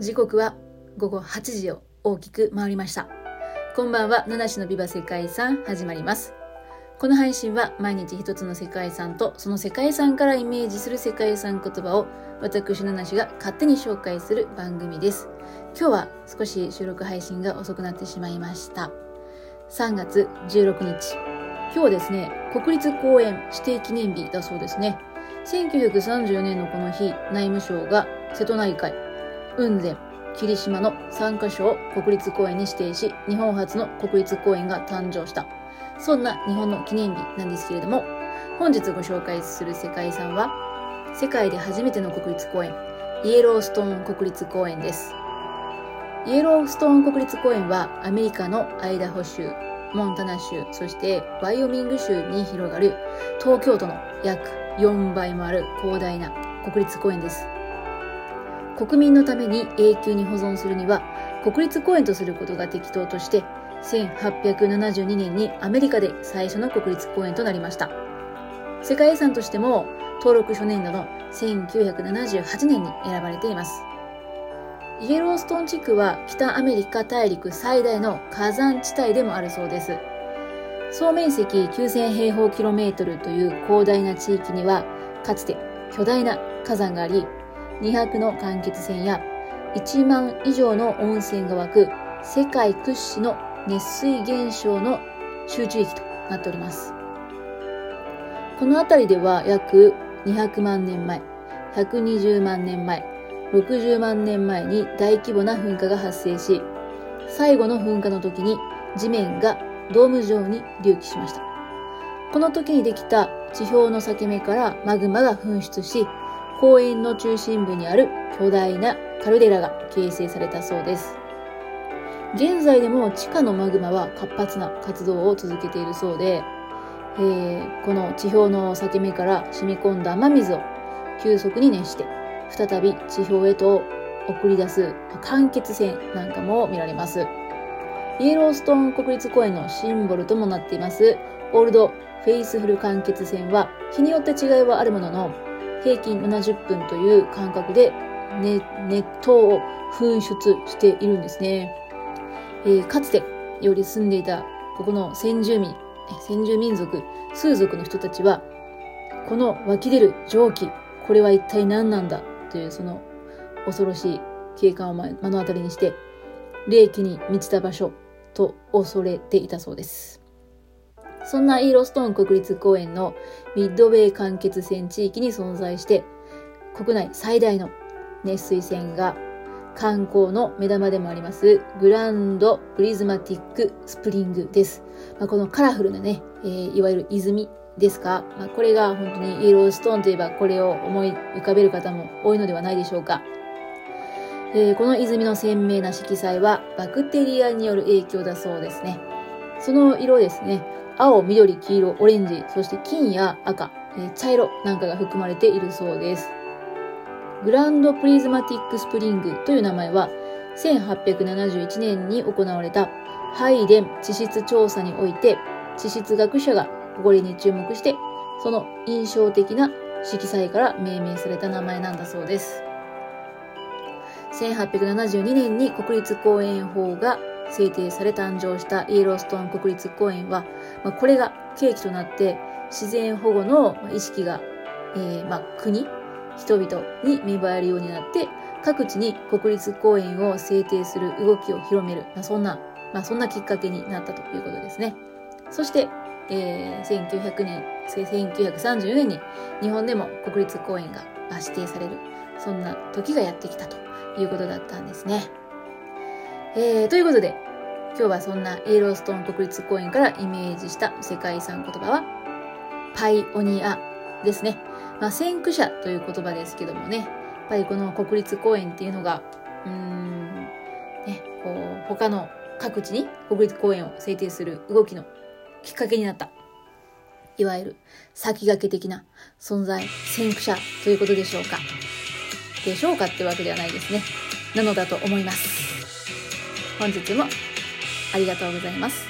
時刻は午後8時を大きく回りました。こんばんは、七種のビバ世界遺産始まります。この配信は毎日一つの世界遺産とその世界遺産からイメージする世界遺産言葉を私七種が勝手に紹介する番組です。今日は少し収録配信が遅くなってしまいました。3月16日。今日はですね、国立公園指定記念日だそうですね。1934年のこの日、内務省が瀬戸内海、雲仙、霧島の3カ所を国立公園に指定し、日本初の国立公園が誕生した。そんな日本の記念日なんですけれども、本日ご紹介する世界遺産は、世界で初めての国立公園、イエローストーン国立公園です。イエローストーン国立公園はアメリカのアイダホ州、モンタナ州、そしてワイオミング州に広がる東京都の約4倍もある広大な国立公園です。国民のために永久に保存するには国立公園とすることが適当として1872年にアメリカで最初の国立公園となりました。世界遺産としても登録初年度の1978年に選ばれています。イエローストーン地区は北アメリカ大陸最大の火山地帯でもあるそうです。総面積9000平方キロメートルという広大な地域には、かつて巨大な火山があり、200の間欠泉や1万以上の温泉が湧く世界屈指の熱水現象の集中域となっております。この辺りでは約200万年前、120万年前、60万年前に大規模な噴火が発生し、最後の噴火の時に地面がドーム状に隆起しました。この時にできた地表の裂け目からマグマが噴出し、公園の中心部にある巨大なカルデラが形成されたそうです。現在でも地下のマグマは活発な活動を続けているそうで、えー、この地表の裂け目から染み込んだ雨水を急速に熱して、再び地表へと送り出す間欠泉なんかも見られます。イエローストーン国立公園のシンボルともなっています、オールドフェイスフル間欠泉は日によって違いはあるものの、平均70分という間隔で、熱湯を噴出しているんですね。えー、かつてより住んでいたここの先住民、先住民族、数族の人たちは、この湧き出る蒸気、これは一体何なんだというその恐ろしい景観を目の当たりにして、霊気に満ちた場所と恐れていたそうです。そんなイーローストーン国立公園のミッドウェー間欠泉地域に存在して、国内最大の熱水泉が観光の目玉でもあります、グランドプリズマティックスプリングです。まあ、このカラフルなね、えー、いわゆる泉ですか、まあ、これが本当にイエローストーンといえばこれを思い浮かべる方も多いのではないでしょうか。えー、この泉の鮮明な色彩はバクテリアによる影響だそうですね。その色ですね、青、緑、黄色、オレンジ、そして金や赤、えー、茶色なんかが含まれているそうです。グランドプリズマティックスプリングという名前は1871年に行われたハイデン地質調査において地質学者がこれに注目してその印象的な色彩から命名された名前なんだそうです。1872年に国立公園法が制定され誕生したイエローストーン国立公園は、まあ、これが契機となって自然保護の意識が、えー、まあ、国、人々に芽生えるようになって各地に国立公園を制定する動きを広める、まあ、そんな、まあ、そんなきっかけになったということですね。そして、えー、1900年、1934年に日本でも国立公園が指定される、そんな時がやってきたということだったんですね。えー、ということで、今日はそんなイエローストーン国立公園からイメージした世界遺産言葉は、パイオニアですね。まあ、先駆者という言葉ですけどもね、やっぱりこの国立公園っていうのが、うーん、ね、こう、他の各地に国立公園を制定する動きのきっかけになった。いわゆる先駆け的な存在、先駆者ということでしょうか。でしょうかってわけではないですね。なのだと思います。本日もありがとうございます。